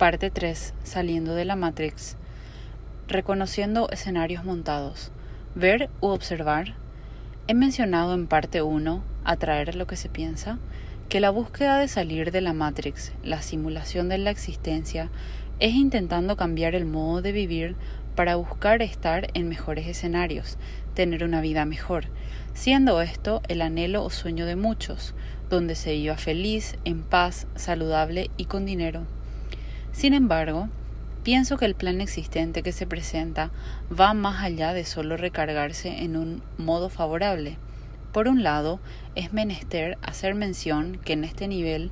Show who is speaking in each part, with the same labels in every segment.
Speaker 1: Parte 3. Saliendo de la Matrix. Reconociendo escenarios montados. Ver u observar. He mencionado en parte 1, atraer lo que se piensa, que la búsqueda de salir de la Matrix, la simulación de la existencia, es intentando cambiar el modo de vivir para buscar estar en mejores escenarios, tener una vida mejor, siendo esto el anhelo o sueño de muchos, donde se iba feliz, en paz, saludable y con dinero. Sin embargo, pienso que el plan existente que se presenta va más allá de solo recargarse en un modo favorable. Por un lado, es menester hacer mención que en este nivel,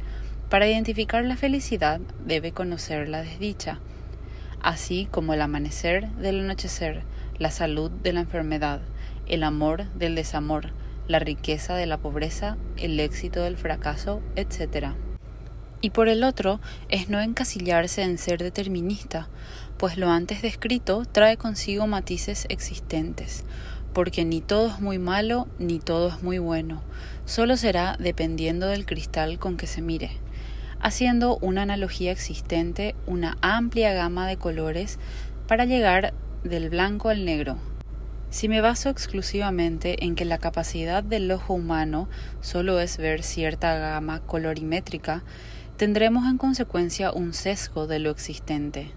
Speaker 1: para identificar la felicidad, debe conocer la desdicha, así como el amanecer del anochecer, la salud de la enfermedad, el amor del desamor, la riqueza de la pobreza, el éxito del fracaso, etc y por el otro es no encasillarse en ser determinista, pues lo antes descrito trae consigo matices existentes, porque ni todo es muy malo ni todo es muy bueno, solo será dependiendo del cristal con que se mire, haciendo una analogía existente una amplia gama de colores para llegar del blanco al negro. Si me baso exclusivamente en que la capacidad del ojo humano solo es ver cierta gama colorimétrica, tendremos en consecuencia un sesgo de lo existente.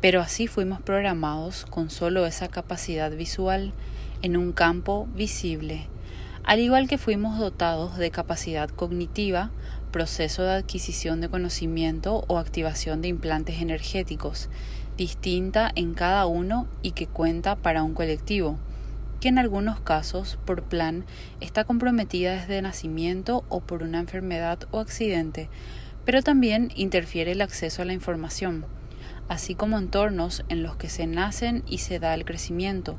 Speaker 1: Pero así fuimos programados con solo esa capacidad visual en un campo visible, al igual que fuimos dotados de capacidad cognitiva, proceso de adquisición de conocimiento o activación de implantes energéticos, distinta en cada uno y que cuenta para un colectivo, que en algunos casos, por plan, está comprometida desde nacimiento o por una enfermedad o accidente, pero también interfiere el acceso a la información, así como entornos en los que se nacen y se da el crecimiento,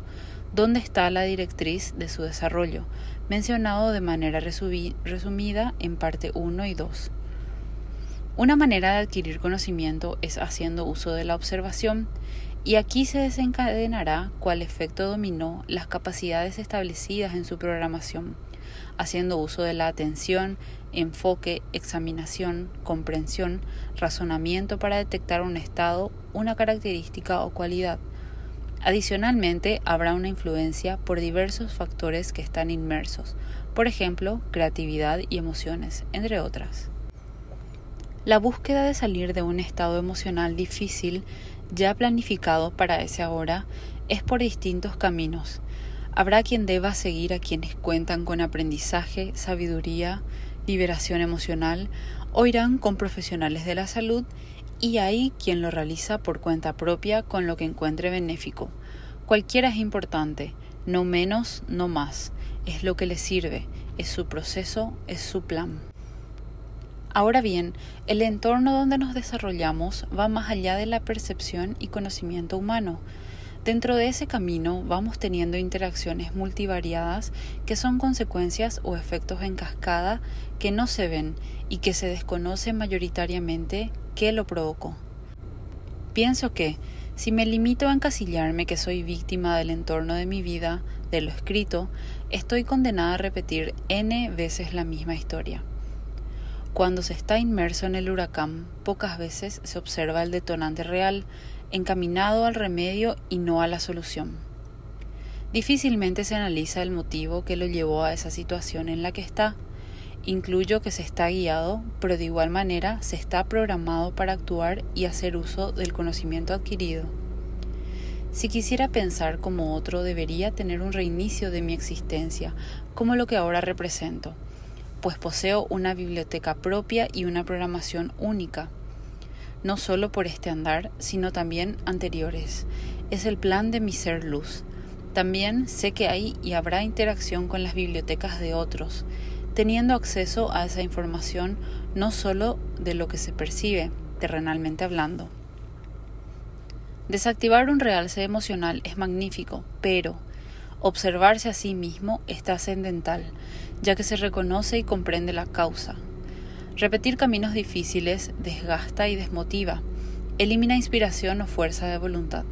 Speaker 1: donde está la directriz de su desarrollo, mencionado de manera resumida en parte 1 y 2. Una manera de adquirir conocimiento es haciendo uso de la observación, y aquí se desencadenará cuál efecto dominó las capacidades establecidas en su programación, haciendo uso de la atención, enfoque, examinación, comprensión, razonamiento para detectar un estado, una característica o cualidad. Adicionalmente, habrá una influencia por diversos factores que están inmersos, por ejemplo, creatividad y emociones, entre otras. La búsqueda de salir de un estado emocional difícil, ya planificado para ese ahora, es por distintos caminos. Habrá quien deba seguir a quienes cuentan con aprendizaje, sabiduría, liberación emocional o irán con profesionales de la salud y hay quien lo realiza por cuenta propia con lo que encuentre benéfico. Cualquiera es importante, no menos, no más. Es lo que le sirve, es su proceso, es su plan. Ahora bien, el entorno donde nos desarrollamos va más allá de la percepción y conocimiento humano. Dentro de ese camino vamos teniendo interacciones multivariadas que son consecuencias o efectos en cascada que no se ven y que se desconoce mayoritariamente qué lo provocó. Pienso que, si me limito a encasillarme que soy víctima del entorno de mi vida, de lo escrito, estoy condenada a repetir n veces la misma historia. Cuando se está inmerso en el huracán, pocas veces se observa el detonante real, encaminado al remedio y no a la solución. Difícilmente se analiza el motivo que lo llevó a esa situación en la que está. Incluyo que se está guiado, pero de igual manera se está programado para actuar y hacer uso del conocimiento adquirido. Si quisiera pensar como otro, debería tener un reinicio de mi existencia, como lo que ahora represento, pues poseo una biblioteca propia y una programación única no solo por este andar, sino también anteriores. Es el plan de mi ser luz. También sé que hay y habrá interacción con las bibliotecas de otros, teniendo acceso a esa información no solo de lo que se percibe, terrenalmente hablando. Desactivar un realce emocional es magnífico, pero observarse a sí mismo es trascendental, ya que se reconoce y comprende la causa, Repetir caminos difíciles desgasta y desmotiva, elimina inspiración o fuerza de voluntad.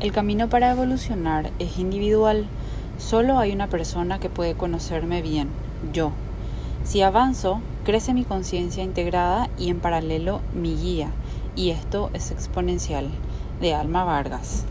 Speaker 1: El camino para evolucionar es individual, solo hay una persona que puede conocerme bien, yo. Si avanzo, crece mi conciencia integrada y en paralelo mi guía, y esto es exponencial de Alma Vargas.